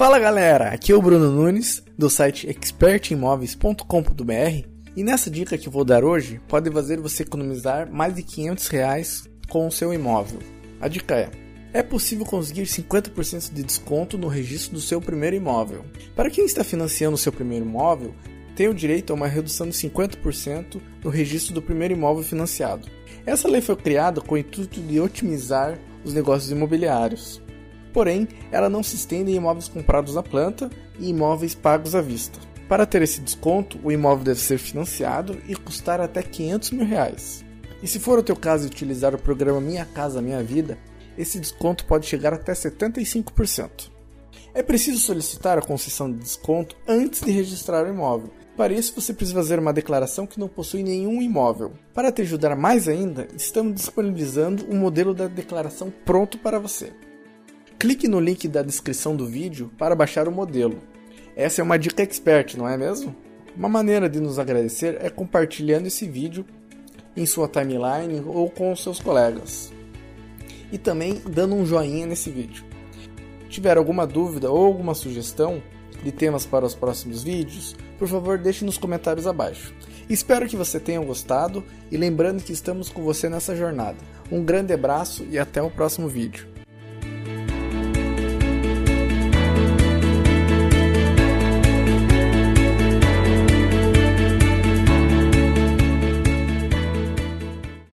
Fala galera, aqui é o Bruno Nunes do site expertimóveis.com.br e nessa dica que vou dar hoje pode fazer você economizar mais de 500 reais com o seu imóvel. A dica é: é possível conseguir 50% de desconto no registro do seu primeiro imóvel. Para quem está financiando o seu primeiro imóvel, tem o direito a uma redução de 50% no registro do primeiro imóvel financiado. Essa lei foi criada com o intuito de otimizar os negócios imobiliários. Porém, ela não se estende em imóveis comprados à planta e imóveis pagos à vista. Para ter esse desconto, o imóvel deve ser financiado e custar até 500 mil reais. E se for o teu caso utilizar o programa Minha Casa Minha Vida, esse desconto pode chegar até 75%. É preciso solicitar a concessão de desconto antes de registrar o imóvel. Para isso, você precisa fazer uma declaração que não possui nenhum imóvel. Para te ajudar mais ainda, estamos disponibilizando um modelo da declaração pronto para você. Clique no link da descrição do vídeo para baixar o modelo. Essa é uma dica expert, não é mesmo? Uma maneira de nos agradecer é compartilhando esse vídeo em sua timeline ou com seus colegas. E também dando um joinha nesse vídeo. Tiver alguma dúvida ou alguma sugestão de temas para os próximos vídeos, por favor deixe nos comentários abaixo. Espero que você tenha gostado e lembrando que estamos com você nessa jornada. Um grande abraço e até o próximo vídeo.